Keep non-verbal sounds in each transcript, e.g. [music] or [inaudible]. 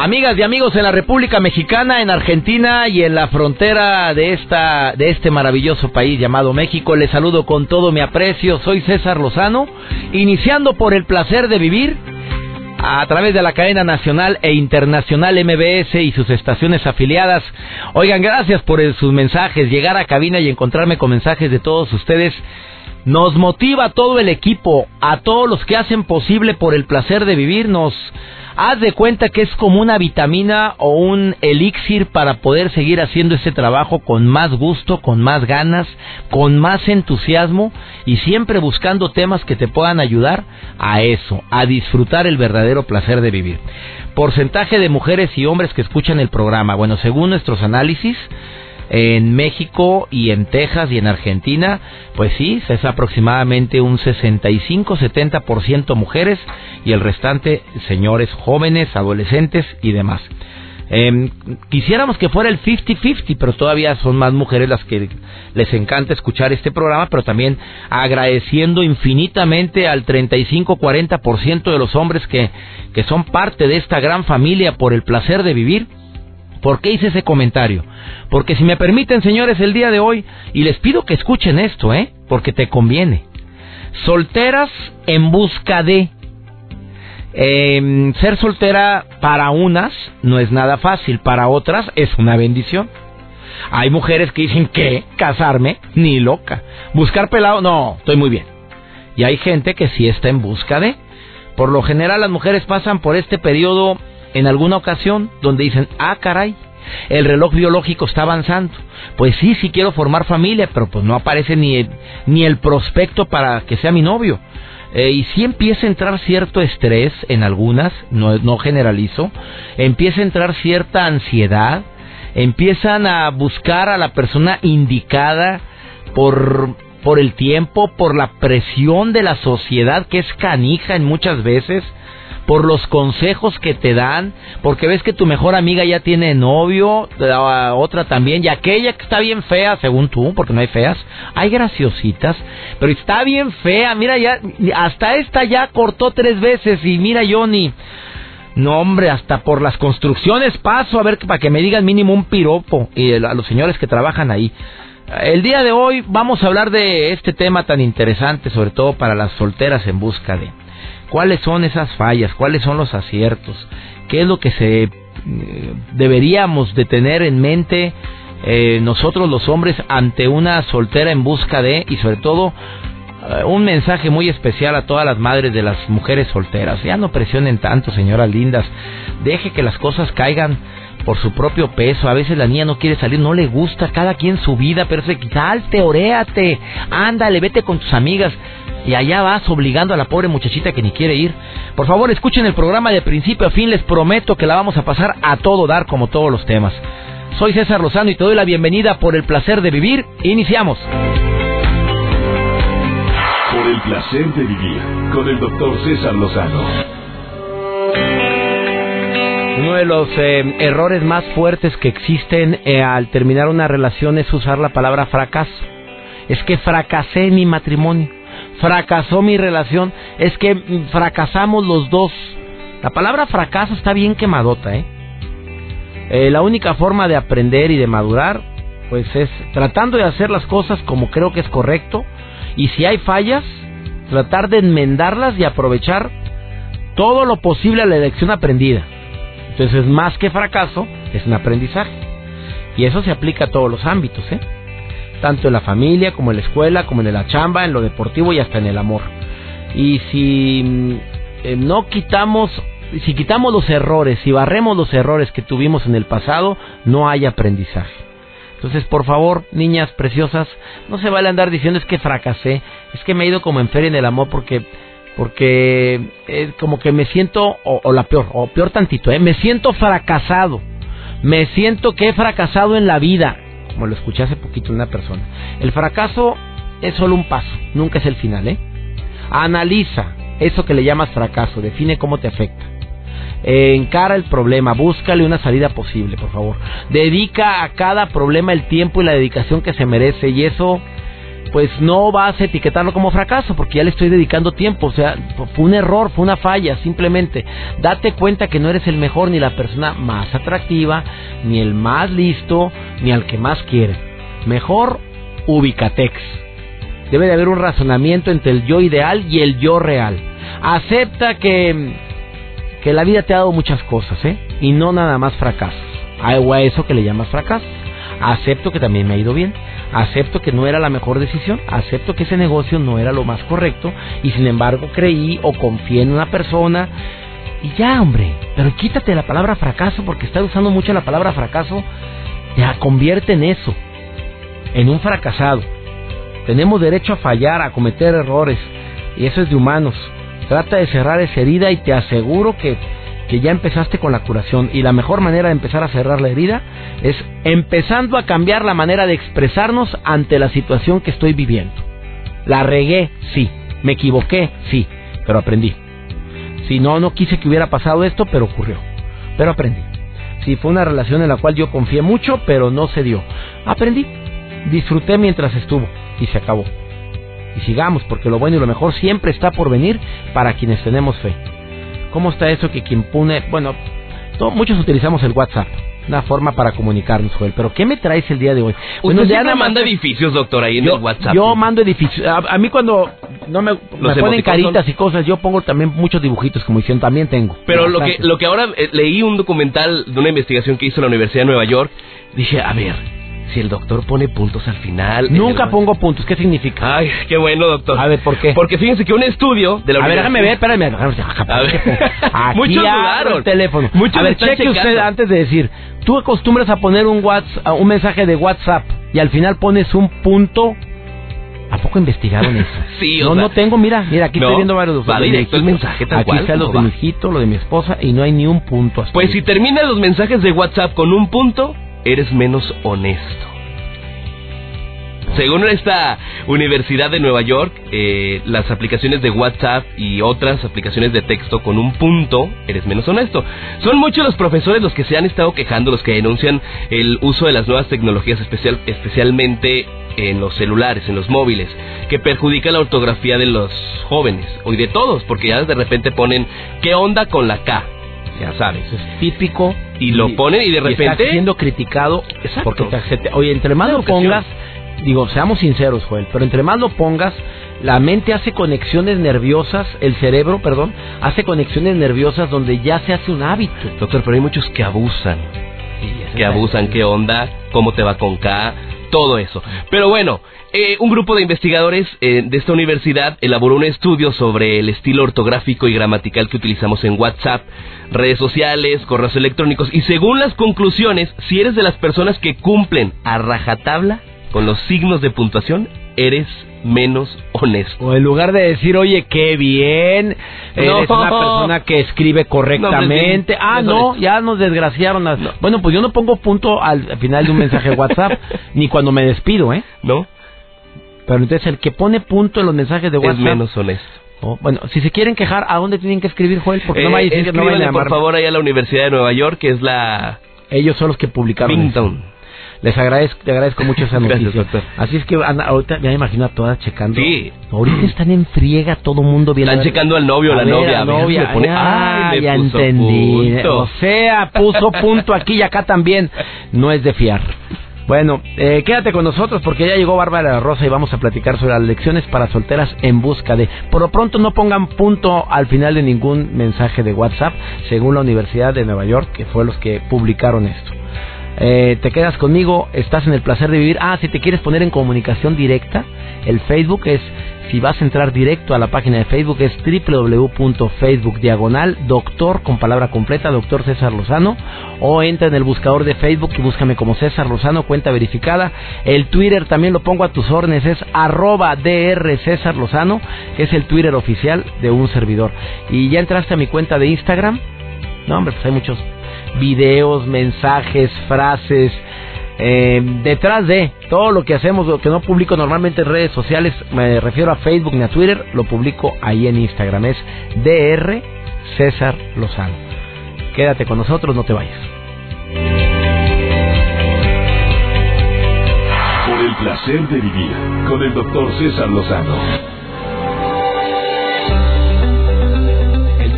Amigas y amigos en la República Mexicana, en Argentina y en la frontera de esta de este maravilloso país llamado México, les saludo con todo mi aprecio. Soy César Lozano, iniciando por el placer de vivir a través de la cadena nacional e internacional MBS y sus estaciones afiliadas. Oigan, gracias por sus mensajes, llegar a cabina y encontrarme con mensajes de todos ustedes. Nos motiva todo el equipo, a todos los que hacen posible por el placer de vivir, nos Haz de cuenta que es como una vitamina o un elixir para poder seguir haciendo este trabajo con más gusto, con más ganas, con más entusiasmo y siempre buscando temas que te puedan ayudar a eso, a disfrutar el verdadero placer de vivir. Porcentaje de mujeres y hombres que escuchan el programa. Bueno, según nuestros análisis, en México y en Texas y en Argentina, pues sí, es aproximadamente un 65-70% mujeres y el restante señores jóvenes, adolescentes y demás. Eh, quisiéramos que fuera el 50-50, pero todavía son más mujeres las que les encanta escuchar este programa, pero también agradeciendo infinitamente al 35-40% de los hombres que, que son parte de esta gran familia por el placer de vivir ¿Por qué hice ese comentario? Porque si me permiten, señores, el día de hoy, y les pido que escuchen esto, ¿eh? Porque te conviene. Solteras en busca de... Em, ser soltera para unas no es nada fácil, para otras es una bendición. Hay mujeres que dicen que casarme, ni loca. Buscar pelado, no, estoy muy bien. Y hay gente que sí está en busca de. Por lo general las mujeres pasan por este periodo en alguna ocasión donde dicen, ah, caray, el reloj biológico está avanzando. Pues sí, sí quiero formar familia, pero pues no aparece ni el, ni el prospecto para que sea mi novio. Eh, y sí empieza a entrar cierto estrés en algunas, no, no generalizo, empieza a entrar cierta ansiedad, empiezan a buscar a la persona indicada por, por el tiempo, por la presión de la sociedad que es canija en muchas veces, por los consejos que te dan, porque ves que tu mejor amiga ya tiene novio, la otra también, y aquella que está bien fea, según tú, porque no hay feas, hay graciositas, pero está bien fea, mira ya, hasta esta ya cortó tres veces, y mira Johnny, no hombre, hasta por las construcciones paso a ver para que me digan mínimo un piropo, y a los señores que trabajan ahí. El día de hoy vamos a hablar de este tema tan interesante, sobre todo para las solteras en busca de cuáles son esas fallas, cuáles son los aciertos, qué es lo que se eh, deberíamos de tener en mente eh, nosotros los hombres ante una soltera en busca de y sobre todo eh, un mensaje muy especial a todas las madres de las mujeres solteras. Ya no presionen tanto, señoras lindas. Deje que las cosas caigan por su propio peso. A veces la niña no quiere salir, no le gusta, cada quien su vida, pero se salte, oréate, ándale, vete con tus amigas y allá vas obligando a la pobre muchachita que ni quiere ir. Por favor, escuchen el programa de principio a fin, les prometo que la vamos a pasar a todo dar como todos los temas. Soy César Lozano y te doy la bienvenida por el placer de vivir. Iniciamos. Por el placer de vivir con el doctor César Lozano. Uno de los eh, errores más fuertes que existen eh, al terminar una relación es usar la palabra fracaso. Es que fracasé en mi matrimonio fracasó mi relación, es que fracasamos los dos. La palabra fracaso está bien quemadota, ¿eh? ¿eh? La única forma de aprender y de madurar, pues es tratando de hacer las cosas como creo que es correcto. Y si hay fallas, tratar de enmendarlas y aprovechar todo lo posible a la lección aprendida. Entonces, más que fracaso, es un aprendizaje. Y eso se aplica a todos los ámbitos, ¿eh? Tanto en la familia como en la escuela, como en la chamba, en lo deportivo y hasta en el amor. Y si mm, eh, no quitamos, si quitamos los errores, si barremos los errores que tuvimos en el pasado, no hay aprendizaje. Entonces, por favor, niñas preciosas, no se vale andar diciendo es que fracasé, es que me he ido como en feria en el amor porque porque es como que me siento, o, la peor, o peor tantito, ¿eh? me siento fracasado, me siento que he fracasado en la vida, como lo escuché hace poquito una persona. El fracaso es solo un paso, nunca es el final, ¿eh? Analiza eso que le llamas fracaso, define cómo te afecta. encara el problema, búscale una salida posible, por favor. Dedica a cada problema el tiempo y la dedicación que se merece y eso pues no vas a etiquetarlo como fracaso porque ya le estoy dedicando tiempo, o sea, fue un error, fue una falla, simplemente date cuenta que no eres el mejor ni la persona más atractiva, ni el más listo, ni al que más quiere. Mejor ubicatex. Debe de haber un razonamiento entre el yo ideal y el yo real. Acepta que que la vida te ha dado muchas cosas, ¿eh? Y no nada más fracasos. O a eso que le llamas fracaso. Acepto que también me ha ido bien acepto que no era la mejor decisión, acepto que ese negocio no era lo más correcto y sin embargo creí o confié en una persona y ya, hombre, pero quítate la palabra fracaso porque estás usando mucho la palabra fracaso, ya convierte en eso, en un fracasado. Tenemos derecho a fallar, a cometer errores y eso es de humanos. Trata de cerrar esa herida y te aseguro que que ya empezaste con la curación y la mejor manera de empezar a cerrar la herida es empezando a cambiar la manera de expresarnos ante la situación que estoy viviendo. La regué, sí. Me equivoqué, sí. Pero aprendí. Si no, no quise que hubiera pasado esto, pero ocurrió. Pero aprendí. Si fue una relación en la cual yo confié mucho, pero no se dio. Aprendí. Disfruté mientras estuvo y se acabó. Y sigamos, porque lo bueno y lo mejor siempre está por venir para quienes tenemos fe. ¿Cómo está eso que quien pone, bueno, muchos utilizamos el WhatsApp, una forma para comunicarnos, Joel, pero ¿qué me traes el día de hoy? Usted ya me manda edificios, doctor, ahí en el WhatsApp. Yo mando edificios. A, mí cuando no me, ponen caritas y cosas, yo pongo también muchos dibujitos, como dicen, también tengo. Pero lo que, lo que ahora eh, leí un documental de una investigación que hizo la Universidad de Nueva York, dije, a ver, si el doctor pone puntos al final. Nunca pongo puntos. ¿Qué significa? Ay, qué bueno, doctor. A ver, ¿por qué? Porque fíjense que un estudio de la A ver, déjame ver, espérame. A ver. [laughs] Aquí Muchos dudaron. el teléfono. Muchos a ver, cheque usted antes de decir. Tú acostumbras a poner un WhatsApp, un mensaje de WhatsApp y al final pones un punto ¿A poco investigaron eso? [laughs] sí, o No, no tengo, mira, mira, aquí estoy viendo varios Va directo el mensaje, tal Aquí está lo de mi hijito, lo de mi esposa, y no hay ni un punto. Pues si terminan los mensajes de WhatsApp con un punto, eres menos honesto. Según esta Universidad de Nueva York, eh, las aplicaciones de WhatsApp y otras aplicaciones de texto con un punto, eres menos honesto. Son muchos los profesores los que se han estado quejando, los que denuncian el uso de las nuevas tecnologías, especial, especialmente en los celulares, en los móviles, que perjudica la ortografía de los jóvenes, o de todos, porque ya de repente ponen, ¿qué onda con la K? ya sabes, es típico. Y lo ponen y de repente... está siendo criticado. Exacto. Porque oye, entre más lo pongas, digo, seamos sinceros, Joel, pero entre más lo pongas, la mente hace conexiones nerviosas, el cerebro, perdón, hace conexiones nerviosas donde ya se hace un hábito. Doctor, pero hay muchos que abusan. que abusan, qué onda, cómo te va con K, todo eso. Pero bueno, eh, un grupo de investigadores eh, de esta universidad elaboró un estudio sobre el estilo ortográfico y gramatical que utilizamos en WhatsApp, redes sociales, correos electrónicos y según las conclusiones, si eres de las personas que cumplen a rajatabla con los signos de puntuación, eres menos honesto. O en lugar de decir, oye, qué bien, eres una persona que escribe correctamente. ah, no, ya nos desgraciaron. Bueno, pues yo no pongo punto al final de un mensaje de [laughs] WhatsApp, ni cuando me despido, ¿eh? No. Pero entonces el que pone punto en los mensajes de WhatsApp... Es menos honesto. Oh, bueno, si se quieren quejar, ¿a dónde tienen que escribir, Joel? Porque no eh, que no por favor, ahí a la Universidad de Nueva York, que es la... Ellos son los que publicaron. Les agradezco, te agradezco mucho esa [laughs] noticia. Así es que ahorita me imagino a todas checando. Sí. Ahorita [clears throat] están en friega todo mundo viendo. Están checando al novio, la novia. novia. ah, ya entendí. O sea, puso [laughs] punto aquí y acá también. No es de fiar. Bueno, eh, quédate con nosotros porque ya llegó Bárbara Rosa y vamos a platicar sobre las lecciones para solteras en busca de. Por lo pronto no pongan punto al final de ningún mensaje de WhatsApp, según la Universidad de Nueva York, que fue los que publicaron esto. Eh, te quedas conmigo, estás en el placer de vivir. Ah, si te quieres poner en comunicación directa, el Facebook es si vas a entrar directo a la página de Facebook es www.facebook diagonal doctor con palabra completa doctor César Lozano o entra en el buscador de Facebook y búscame como César Lozano cuenta verificada. El Twitter también lo pongo a tus órdenes es arroba dr César Lozano que es el Twitter oficial de un servidor. Y ya entraste a mi cuenta de Instagram. No hombre pues hay muchos videos mensajes frases eh, detrás de todo lo que hacemos, lo que no publico normalmente en redes sociales, me refiero a Facebook ni a Twitter, lo publico ahí en Instagram. Es DR César Lozano. Quédate con nosotros, no te vayas. Por el placer de vivir con el doctor César Lozano.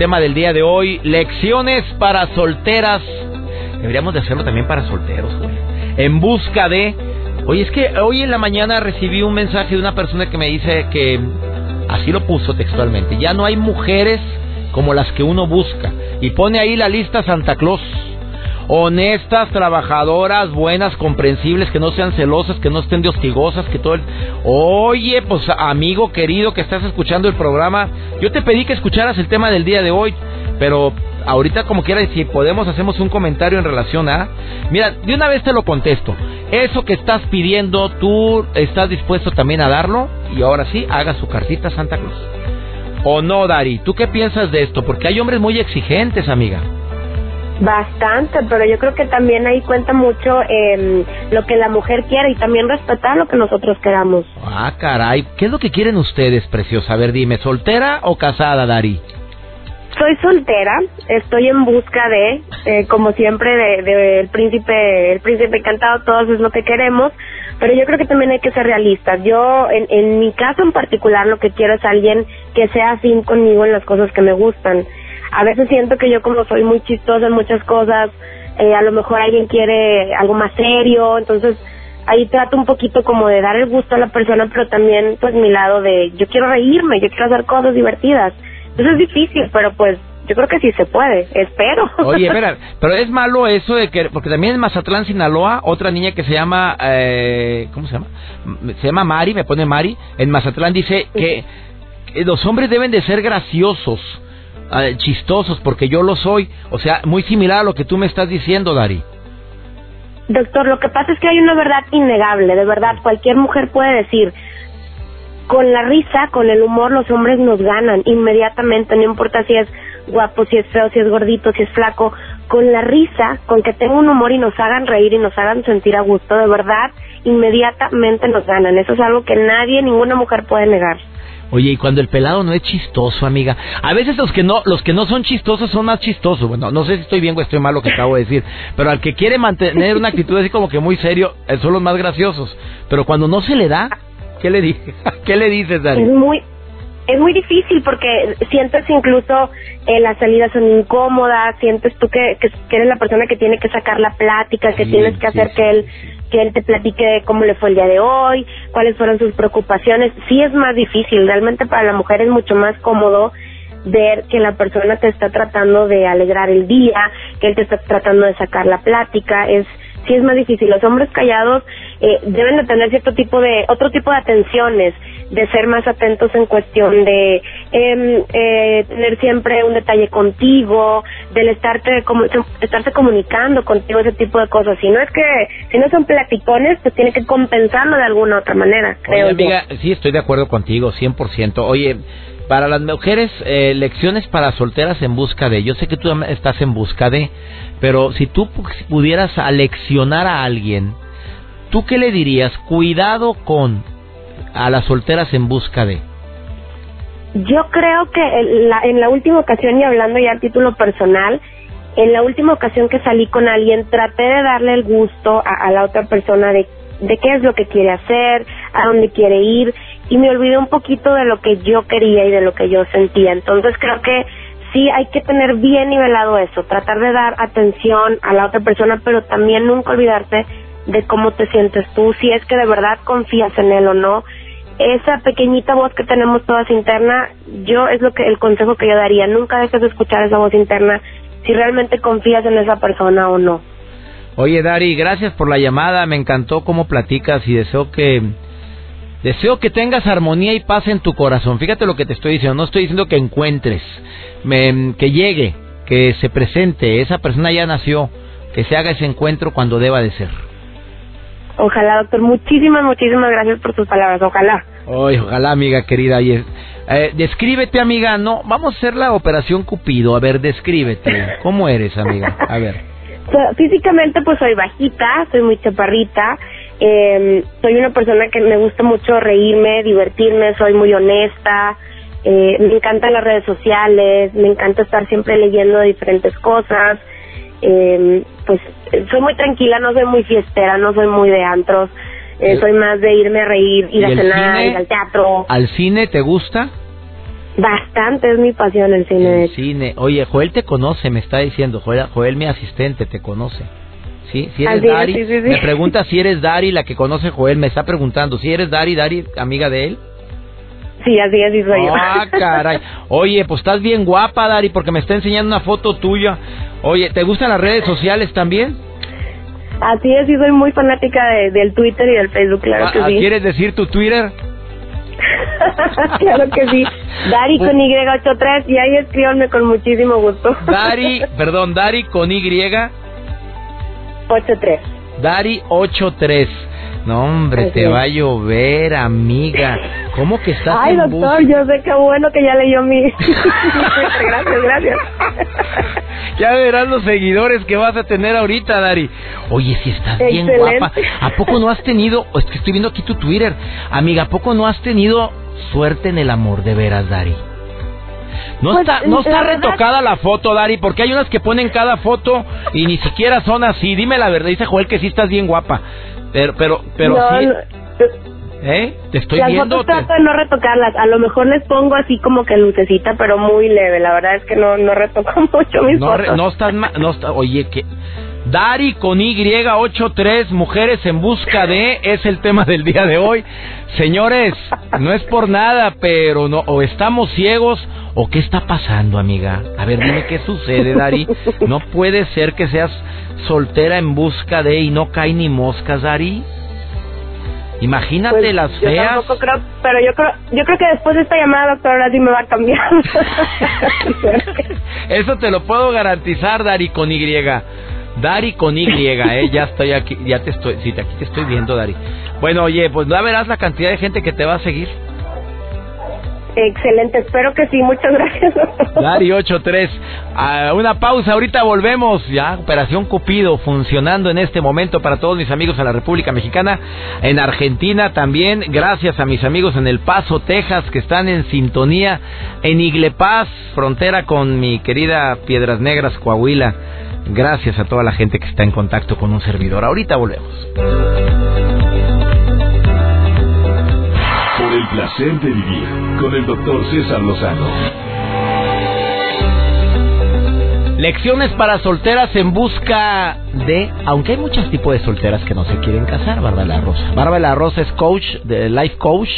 Tema del día de hoy, lecciones para solteras. Deberíamos de hacerlo también para solteros, güey en busca de... Oye, es que hoy en la mañana recibí un mensaje de una persona que me dice que, así lo puso textualmente, ya no hay mujeres como las que uno busca. Y pone ahí la lista Santa Claus. Honestas, trabajadoras, buenas, comprensibles, que no sean celosas, que no estén de hostigosas, que todo el... Oye, pues amigo querido que estás escuchando el programa, yo te pedí que escucharas el tema del día de hoy, pero ahorita como quiera, si podemos hacemos un comentario en relación a... Mira, de una vez te lo contesto. Eso que estás pidiendo, tú estás dispuesto también a darlo y ahora sí, haga su cartita Santa Cruz. ¿O no, Dari? ¿Tú qué piensas de esto? Porque hay hombres muy exigentes, amiga. Bastante, pero yo creo que también ahí cuenta mucho eh, lo que la mujer quiere y también respetar lo que nosotros queramos. Ah, caray. ¿Qué es lo que quieren ustedes, preciosa? A ver, dime, ¿soltera o casada, Dari? Soy soltera, estoy en busca de, eh, como siempre, del de, el príncipe, el príncipe encantado, todos es lo que queremos, pero yo creo que también hay que ser realistas. Yo, en, en mi caso en particular, lo que quiero es alguien que sea afín conmigo en las cosas que me gustan. A veces siento que yo como soy muy chistosa en muchas cosas, eh, a lo mejor alguien quiere algo más serio, entonces ahí trato un poquito como de dar el gusto a la persona, pero también pues mi lado de yo quiero reírme, yo quiero hacer cosas divertidas. Eso es difícil, pero pues yo creo que sí se puede, espero. Oye, [laughs] espera, pero es malo eso de que, porque también en Mazatlán, Sinaloa, otra niña que se llama, eh, ¿cómo se llama? Se llama Mari, me pone Mari, en Mazatlán dice que los hombres deben de ser graciosos, eh, chistosos, porque yo lo soy, o sea, muy similar a lo que tú me estás diciendo, Dari. Doctor, lo que pasa es que hay una verdad innegable, de verdad, cualquier mujer puede decir, con la risa, con el humor, los hombres nos ganan inmediatamente, no importa si es guapo, si es feo, si es gordito, si es flaco, con la risa, con que tenga un humor y nos hagan reír y nos hagan sentir a gusto, de verdad, inmediatamente nos ganan. Eso es algo que nadie, ninguna mujer puede negar. Oye, y cuando el pelado no es chistoso, amiga. A veces los que no, los que no son chistosos son más chistosos. Bueno, no sé si estoy bien o estoy mal lo que acabo de decir, pero al que quiere mantener una actitud así como que muy serio, eh, son los más graciosos. Pero cuando no se le da, ¿Qué le, dices? [laughs] ¿Qué le dices, Dani? Es muy, es muy difícil porque sientes incluso eh, las salidas son incómodas, sientes tú que, que, eres la persona que tiene que sacar la plática, que tienes que hacer que él que él te platique cómo le fue el día de hoy, cuáles fueron sus preocupaciones. Sí es más difícil, realmente para la mujer es mucho más cómodo ver que la persona te está tratando de alegrar el día, que él te está tratando de sacar la plática, es sí es más difícil. Los hombres callados eh, deben de tener cierto tipo de, otro tipo de atenciones, de ser más atentos en cuestión de em, eh, tener siempre un detalle contigo, del estarte, como, estarse comunicando contigo, ese tipo de cosas. Si no es que, si no son platicones, pues tiene que compensarlo de alguna otra manera, creo Oye, amiga, sí estoy de acuerdo contigo, 100%. Oye, para las mujeres, eh, lecciones para solteras en busca de. Yo sé que tú estás en busca de, pero si tú pudieras aleccionar a alguien, ¿tú qué le dirías? Cuidado con a las solteras en busca de. Yo creo que en la, en la última ocasión, y hablando ya a título personal, en la última ocasión que salí con alguien, traté de darle el gusto a, la otra persona de, de qué es lo que quiere hacer, a dónde quiere ir, y me olvidé un poquito de lo que yo quería y de lo que yo sentía. Entonces creo que sí hay que tener bien nivelado eso, tratar de dar atención a la otra persona, pero también nunca olvidarte de cómo te sientes tú, si es que de verdad confías en él o no. Esa pequeñita voz que tenemos todas interna, yo es lo que el consejo que yo daría, nunca dejes de escuchar esa voz interna si realmente confías en esa persona o no. Oye, Dari, gracias por la llamada, me encantó cómo platicas y deseo que Deseo que tengas armonía y paz en tu corazón. Fíjate lo que te estoy diciendo. No estoy diciendo que encuentres, que llegue, que se presente. Esa persona ya nació. Que se haga ese encuentro cuando deba de ser. Ojalá, doctor. Muchísimas, muchísimas gracias por tus palabras. Ojalá. Ay, ojalá, amiga querida. Eh, descríbete, amiga. No, vamos a hacer la operación Cupido. A ver, descríbete. ¿Cómo eres, amiga? A ver. [laughs] Físicamente, pues soy bajita, soy muy chaparrita. Eh, soy una persona que me gusta mucho reírme, divertirme, soy muy honesta. Eh, me encantan las redes sociales, me encanta estar siempre leyendo diferentes cosas. Eh, pues soy muy tranquila, no soy muy fiestera, no soy muy de antros. Eh, soy más de irme a reír, ir a cenar, ir al teatro. ¿Al cine te gusta? Bastante, es mi pasión el cine. El cine. Oye, Joel te conoce, me está diciendo. Joel, Joel mi asistente, te conoce. ¿Sí? Si eres Dari, me pregunta si eres Dari, la que conoce Joel, me está preguntando. Si eres Dari, Dari, amiga de él. Sí, así es, soy yo. Ah, [laughs] caray. Oye, pues estás bien guapa, Dari, porque me está enseñando una foto tuya. Oye, ¿te gustan las redes sociales también? Así es, y soy muy fanática del Twitter y del Facebook, claro ah, que sí. ¿Quieres decir tu Twitter? [laughs] claro que sí. Dari con Y83 y ahí escríbanme con muchísimo gusto. Dari, [laughs] perdón, Dari con Y. 83. Dari 83. No, hombre, te va a llover, amiga. ¿Cómo que estás Ay, doctor, yo sé qué bueno que ya leyó mi... [laughs] [laughs] gracias, gracias. ya verás los seguidores que vas a tener ahorita, Dari. Oye, si estás bien guapa. ¿A poco no has tenido... Es que estoy viendo aquí tu Twitter. Amiga, ¿a poco no has tenido suerte en el amor de veras, Dari? No pues, está, no está retocada la foto, Dari, porque hay unas que ponen cada foto y ni siquiera son así. Dime la verdad, dice Joel que sí estás bien guapa. Pero, pero, pero sí. ¿Eh? Te estoy Las viendo. Fotos trato de no retocarlas. A lo mejor les pongo así como que lucecita, pero muy leve. La verdad es que no, no retoco [laughs] mucho mis no, fotos. no estás no está, oye, que Dari con Y83, mujeres en busca de, es el tema del día de hoy. Señores, no es por nada, pero no, o estamos ciegos, o qué está pasando, amiga. A ver, dime qué sucede, Dari. [laughs] No puede ser que seas soltera en busca de y no cae ni moscas, Dari. Imagínate pues, las feas. creo, pero yo creo, yo creo que después de esta llamada, doctor, ahora sí me va a cambiar. [laughs] Eso te lo puedo garantizar, Dari, con Y. Dari con Y, ¿eh? Ya estoy aquí, ya te estoy, sí, aquí te estoy viendo, Dari. Bueno, oye, pues ya verás la cantidad de gente que te va a seguir. Excelente, espero que sí, muchas [laughs] gracias. Dari 83, a una pausa, ahorita volvemos, ya Operación Cupido funcionando en este momento para todos mis amigos en la República Mexicana, en Argentina también, gracias a mis amigos en El Paso, Texas, que están en sintonía, en Iglepaz, frontera con mi querida Piedras Negras, Coahuila, gracias a toda la gente que está en contacto con un servidor, ahorita volvemos. Placer de vivir con el doctor César Lozano. Lecciones para solteras en busca de, aunque hay muchos tipos de solteras que no se quieren casar, Bárbara La Rosa. Bárbara La Rosa es coach, de life coach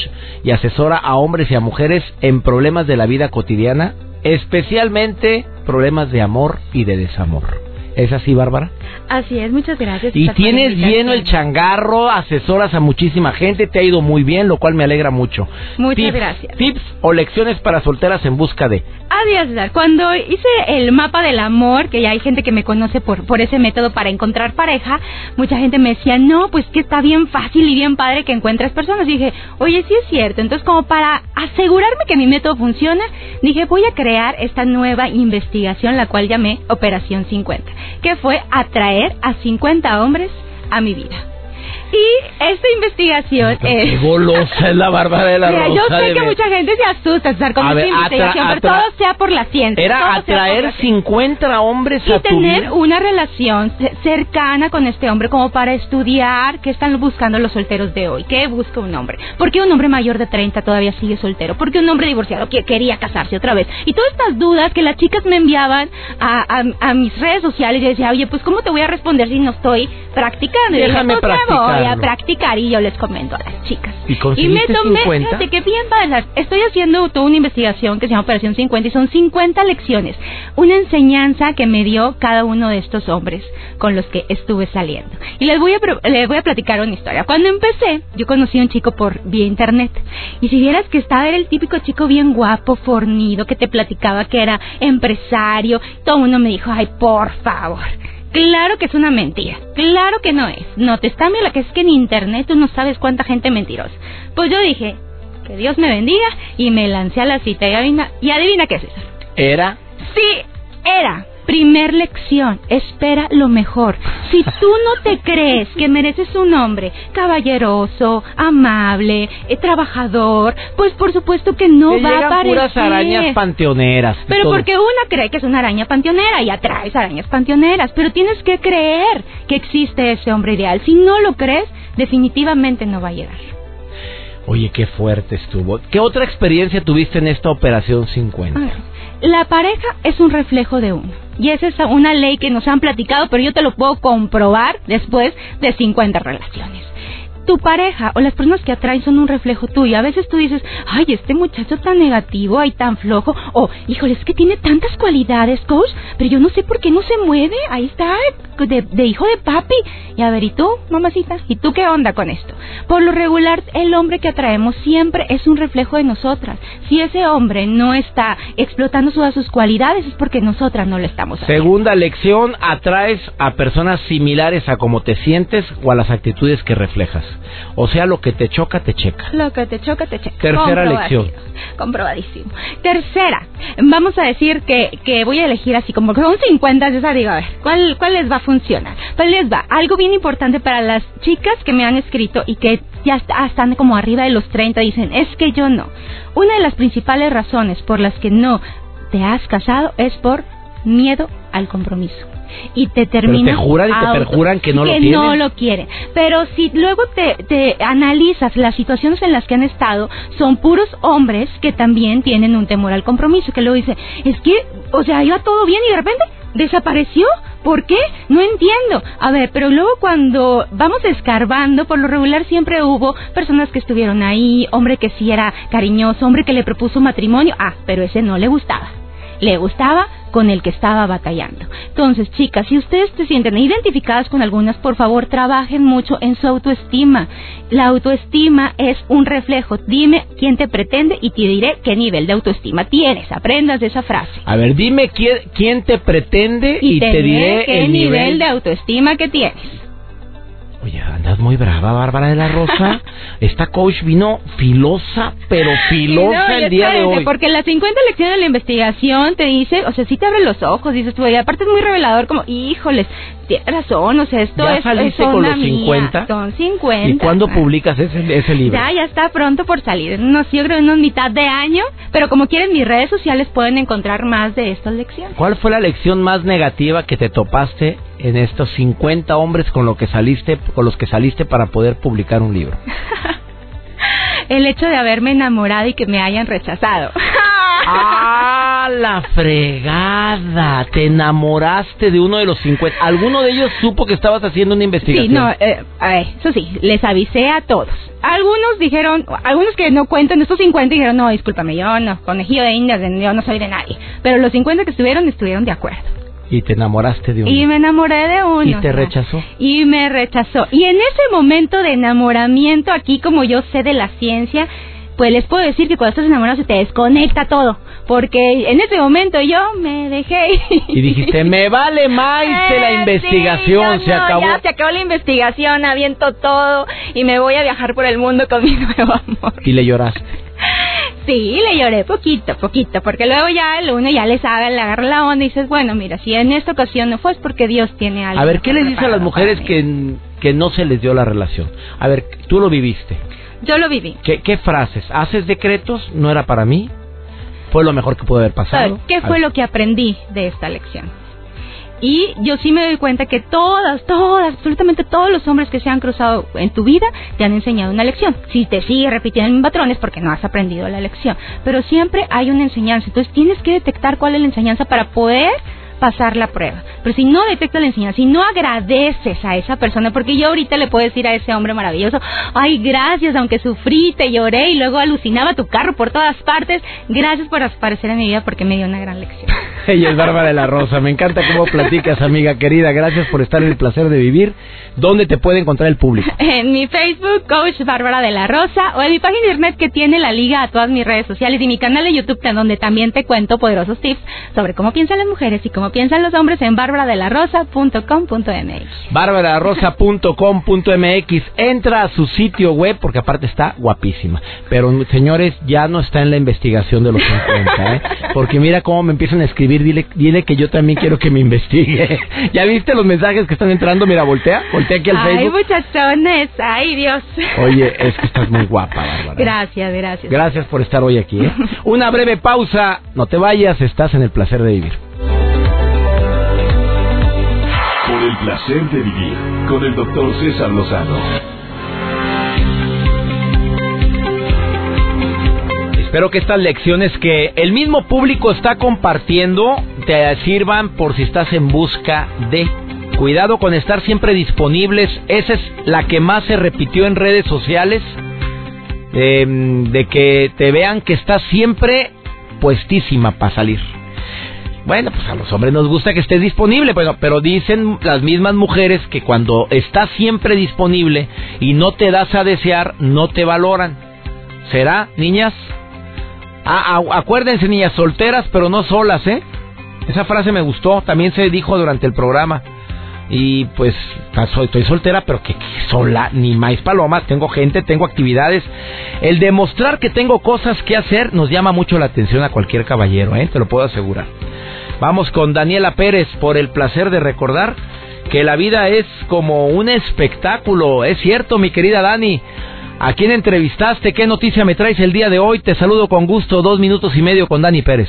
y asesora a hombres y a mujeres en problemas de la vida cotidiana, especialmente problemas de amor y de desamor. ¿Es así, Bárbara? Así es, muchas gracias. Y tienes lleno el changarro, asesoras a muchísima gente, te ha ido muy bien, lo cual me alegra mucho. Muchas gracias. Tips o lecciones para solteras en busca de. Adiós, Cuando hice el mapa del amor, que ya hay gente que me conoce por, por ese método para encontrar pareja, mucha gente me decía, no, pues que está bien fácil y bien padre que encuentres personas. Y dije, oye, sí es cierto. Entonces, como para asegurarme que mi método funciona, dije, voy a crear esta nueva investigación, la cual llamé Operación 50 que fue atraer a 50 hombres a mi vida. Y esta investigación es... Qué golosa es la barba de la Mira, Yo sé que mucha gente se asusta estar con esta investigación, pero todo sea por la ciencia. Era atraer 50 hombres y a tu tener una relación cercana con este hombre como para estudiar qué están buscando los solteros de hoy, qué busca un hombre. ¿Por qué un hombre mayor de 30 todavía sigue soltero? ¿Por qué un hombre divorciado que quería casarse otra vez? Y todas estas dudas que las chicas me enviaban a, mis redes sociales, yo decía, oye, pues ¿cómo te voy a responder si no estoy practicando? Déjame practicar voy a practicar y yo les comento a las chicas. ¿Y, y me tomé, 50? fíjate que bien padre, estoy haciendo toda una investigación que se llama Operación 50 y son 50 lecciones, una enseñanza que me dio cada uno de estos hombres con los que estuve saliendo. Y les voy a, les voy a platicar una historia. Cuando empecé, yo conocí a un chico por vía internet y si vieras que estaba era el típico chico bien guapo, fornido, que te platicaba que era empresario, todo mundo me dijo, ay, por favor. Claro que es una mentira. Claro que no es. No te está la que es que en internet tú no sabes cuánta gente mentirosa. Pues yo dije, que Dios me bendiga y me lancé a la cita y adivina, y adivina qué es eso. ¿Era? Sí, era. Primer lección, espera lo mejor. Si tú no te crees que mereces un hombre caballeroso, amable, eh, trabajador, pues por supuesto que no va a aparecer. puras arañas panteoneras. Pero porque una cree que es una araña panteonera y atraes arañas panteoneras, pero tienes que creer que existe ese hombre ideal. Si no lo crees, definitivamente no va a llegar. Oye, qué fuerte estuvo. ¿Qué otra experiencia tuviste en esta operación 50? La pareja es un reflejo de uno. Y esa es una ley que nos han platicado, pero yo te lo puedo comprobar después de 50 relaciones tu pareja o las personas que atraen son un reflejo tuyo. A veces tú dices, ay, este muchacho tan negativo, ay, tan flojo, o, híjole, es que tiene tantas cualidades, coach, pero yo no sé por qué no se mueve. Ahí está, de, hijo de papi. Y a ver, ¿y tú, mamacita? ¿Y tú qué onda con esto? Por lo regular, el hombre que atraemos siempre es un reflejo de nosotras. Si ese hombre no está explotando todas sus cualidades, es porque nosotras no lo estamos. Segunda lección, atraes a personas similares a cómo te sientes o a las actitudes que reflejas. O sea, lo que te choca, te checa. Lo que te choca, te checa. Tercera lección. Comprobadísimo. Tercera, vamos a decir que, que voy a elegir así, como que son 50, yo digo, a ver, ¿cuál, ¿cuál les va a funcionar? ¿Cuál les va? Algo bien importante para las chicas que me han escrito y que ya están como arriba de los 30, dicen, es que yo no. Una de las principales razones por las que no te has casado es por miedo al compromiso y te terminan. te juran y te perjuran que no lo quieren. no lo quieren. Pero si luego te, te analizas las situaciones en las que han estado, son puros hombres que también tienen un temor al compromiso, que luego dice, es que, o sea, iba todo bien y de repente desapareció. ¿Por qué? No entiendo. A ver, pero luego cuando vamos escarbando, por lo regular siempre hubo personas que estuvieron ahí, hombre que sí era cariñoso, hombre que le propuso matrimonio, ah, pero ese no le gustaba le gustaba con el que estaba batallando. Entonces, chicas, si ustedes se sienten identificadas con algunas, por favor, trabajen mucho en su autoestima. La autoestima es un reflejo. Dime quién te pretende y te diré qué nivel de autoestima tienes. Aprendas de esa frase. A ver, dime quién, quién te pretende y, te, diré qué el nivel de autoestima que tienes. Oye, andas muy brava, Bárbara de la Rosa. [laughs] Esta coach vino filosa, pero filosa el día de hoy. Porque las 50 lecciones de la investigación te dice, o sea, sí te abre los ojos, dices tú, y aparte es muy revelador, como, híjoles, razón, o sea, esto ¿Ya es, saliste con los 50? Son 50. ¿Y cuándo publicas ese, ese libro? Ya, ya está pronto por salir, no, yo creo en una mitad de año, pero como quieren mis redes sociales pueden encontrar más de estas lecciones. ¿Cuál fue la lección más negativa que te topaste en estos 50 hombres con lo que saliste, con los que saliste para poder publicar un libro? [laughs] El hecho de haberme enamorado y que me hayan rechazado. [laughs] ¡Ah, la fregada! Te enamoraste de uno de los 50. ¿Alguno de ellos supo que estabas haciendo una investigación? Sí, no, eh, eso sí, les avisé a todos. Algunos dijeron, algunos que no cuentan, estos 50 dijeron, no, discúlpame, yo no, conejillo de indias, yo no soy de nadie. Pero los 50 que estuvieron, estuvieron de acuerdo. Y te enamoraste de uno. Y me enamoré de uno. Y te rechazó. Y me rechazó. Y en ese momento de enamoramiento, aquí como yo sé de la ciencia, pues les puedo decir que cuando estás enamorado se te desconecta todo. Porque en ese momento yo me dejé. Y dijiste, me vale más de la [laughs] investigación, se acabó. Ya se acabó la investigación, aviento todo y me voy a viajar por el mundo con [laughs] mi nuevo amor. Y le lloraste. Sí, le lloré poquito, poquito, porque luego ya el uno ya le sabe, le agarra la onda y dices, bueno, mira, si en esta ocasión no fue es porque Dios tiene algo. A ver, ¿qué les dice a las mujeres que, que no se les dio la relación? A ver, tú lo viviste. Yo lo viví. ¿Qué, qué frases? ¿Haces decretos? ¿No era para mí? ¿Fue lo mejor que pudo haber pasado? ¿Qué fue lo que aprendí de esta lección? Y yo sí me doy cuenta que todas, todas, absolutamente todos los hombres que se han cruzado en tu vida te han enseñado una lección. Si te sigue repitiendo el patrones porque no has aprendido la lección. Pero siempre hay una enseñanza. Entonces tienes que detectar cuál es la enseñanza para poder pasar la prueba. Pero si no detectas la enseñanza, si no agradeces a esa persona, porque yo ahorita le puedo decir a ese hombre maravilloso, ay, gracias, aunque sufrí, te lloré y luego alucinaba tu carro por todas partes, gracias por aparecer en mi vida porque me dio una gran lección. [laughs] Ella es Bárbara de la Rosa, me encanta cómo platicas, amiga querida, gracias por estar en el placer de vivir. ¿Dónde te puede encontrar el público? [laughs] En mi Facebook, Coach Bárbara de la Rosa, o en mi página de internet que tiene la liga a todas mis redes sociales y mi canal de YouTube, donde también te cuento poderosos tips sobre cómo piensan las mujeres y cómo piensan los hombres en bárbaradelarosa.com.mx. Bárbaradelarosa.com.mx. Entra a su sitio web porque aparte está guapísima. Pero señores, ya no está en la investigación de los 50, ¿eh? Porque mira cómo me empiezan a escribir, dile, dile que yo también quiero que me investigue. [laughs] ¿Ya viste los mensajes que están entrando? Mira, voltea, voltea aquí al Facebook. Ay, muchachones, ay Dios. Oye, [laughs] es que estás muy guapa, Bárbara. Gracias, gracias. Gracias por estar hoy aquí, ¿eh? [laughs] Una breve pausa, no te vayas, estás en el placer de vivir. Por el placer de vivir con el doctor César Lozano. Espero que estas lecciones que el mismo público está compartiendo te sirvan por si estás en busca de cuidado con estar siempre disponibles. Esa es la que más se repitió en redes sociales. Em, de que te vean que estás siempre puestísima para salir. Bueno, pues a los hombres nos gusta que estés disponible, pero, pero dicen las mismas mujeres que cuando estás siempre disponible y no te das a desear, no te valoran. ¿Será, niñas? Ah, acuérdense, niñas solteras, pero no solas, ¿eh? Esa frase me gustó, también se dijo durante el programa. Y pues estoy soltera, pero que, sola, ni más palomas, tengo gente, tengo actividades. El demostrar que tengo cosas que hacer nos llama mucho la atención a cualquier caballero, ¿eh? te lo puedo asegurar. Vamos con Daniela Pérez por el placer de recordar que la vida es como un espectáculo. Es cierto, mi querida Dani. ¿A quién entrevistaste? ¿Qué noticia me traes el día de hoy? Te saludo con gusto, dos minutos y medio con Dani Pérez.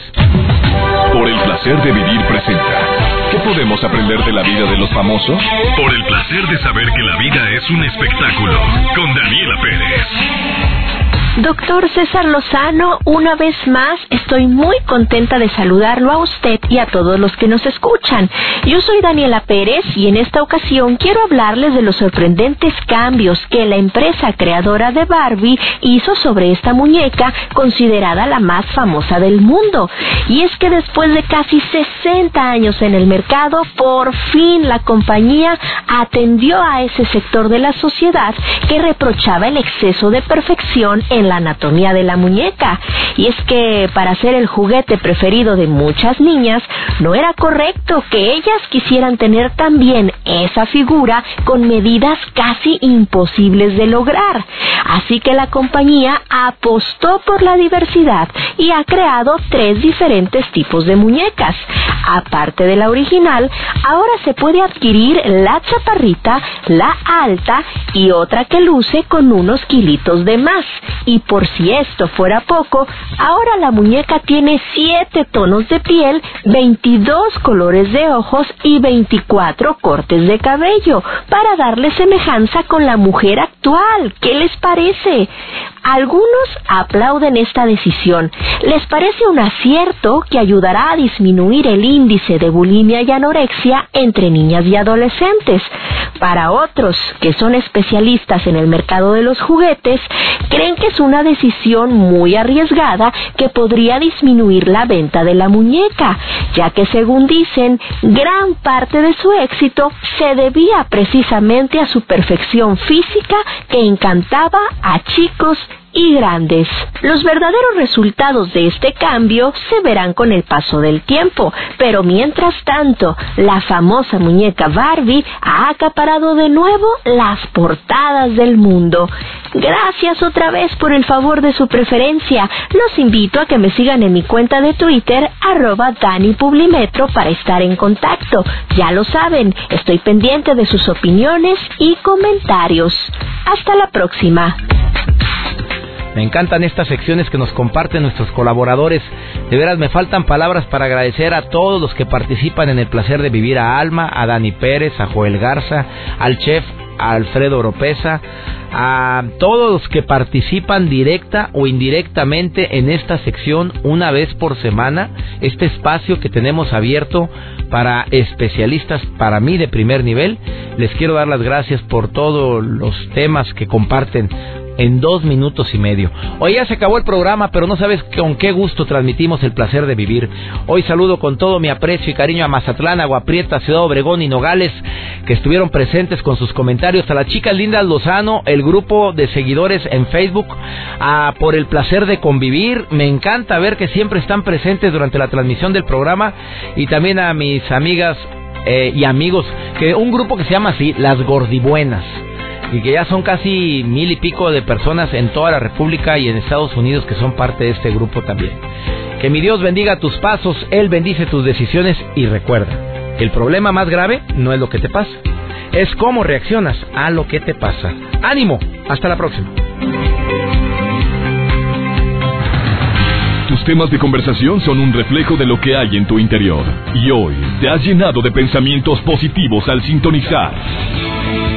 Por el placer de vivir presenta. ¿Qué podemos aprender de la vida de los famosos? Por el placer de saber que la vida es un espectáculo. Con Daniela Pérez. Doctor César Lozano, una vez más estoy muy contenta de saludarlo a usted y a todos los que nos escuchan. Yo soy Daniela Pérez y en esta ocasión quiero hablarles de los sorprendentes cambios que la empresa creadora de Barbie hizo sobre esta muñeca considerada la más famosa del mundo. Y es que después de casi 60 años en el mercado, por fin la compañía atendió a ese sector de la sociedad que reprochaba el exceso de perfección en la anatomía de la muñeca. Y es que para ser el juguete preferido de muchas niñas, no era correcto que ellas quisieran tener también esa figura con medidas casi imposibles de lograr. Así que la compañía apostó por la diversidad y ha creado tres diferentes tipos de muñecas. Aparte de la original, ahora se puede adquirir la chaparrita, la alta y otra que luce con unos kilitos de más. Y por si esto fuera poco, ahora la muñeca tiene 7 tonos de piel, 22 colores de ojos y 24 cortes de cabello, para darle semejanza con la mujer actual. ¿Qué les parece? Algunos aplauden esta decisión. Les parece un acierto que ayudará a disminuir el índice de bulimia y anorexia entre niñas y adolescentes. Para otros, que son especialistas en el mercado de los juguetes, creen que es una decisión muy arriesgada que podría disminuir la venta de la muñeca, ya que según dicen, gran parte de su éxito se debía precisamente a su perfección física que encantaba a chicos y grandes. Los verdaderos resultados de este cambio se verán con el paso del tiempo, pero mientras tanto, la famosa muñeca Barbie ha acaparado de nuevo las portadas del mundo. Gracias otra vez por el favor de su preferencia. Los invito a que me sigan en mi cuenta de Twitter, arroba Dani Publimetro, para estar en contacto. Ya lo saben, estoy pendiente de sus opiniones y comentarios. Hasta la próxima. Me encantan estas secciones que nos comparten nuestros colaboradores. De veras me faltan palabras para agradecer a todos los que participan en el placer de vivir a Alma, a Dani Pérez, a Joel Garza, al chef a Alfredo Oropesa, a todos los que participan directa o indirectamente en esta sección una vez por semana, este espacio que tenemos abierto para especialistas, para mí de primer nivel. Les quiero dar las gracias por todos los temas que comparten en dos minutos y medio. Hoy ya se acabó el programa, pero no sabes con qué gusto transmitimos el placer de vivir. Hoy saludo con todo mi aprecio y cariño a Mazatlán, Aguaprieta, Ciudad Obregón y Nogales, que estuvieron presentes con sus comentarios, a las chicas lindas Lozano, el grupo de seguidores en Facebook, a por el placer de convivir. Me encanta ver que siempre están presentes durante la transmisión del programa y también a mis amigas eh, y amigos, que un grupo que se llama así, Las Gordibuenas y que ya son casi mil y pico de personas en toda la República y en Estados Unidos que son parte de este grupo también. Que mi Dios bendiga tus pasos, Él bendice tus decisiones y recuerda, el problema más grave no es lo que te pasa, es cómo reaccionas a lo que te pasa. Ánimo, hasta la próxima. Tus temas de conversación son un reflejo de lo que hay en tu interior. Y hoy te has llenado de pensamientos positivos al sintonizar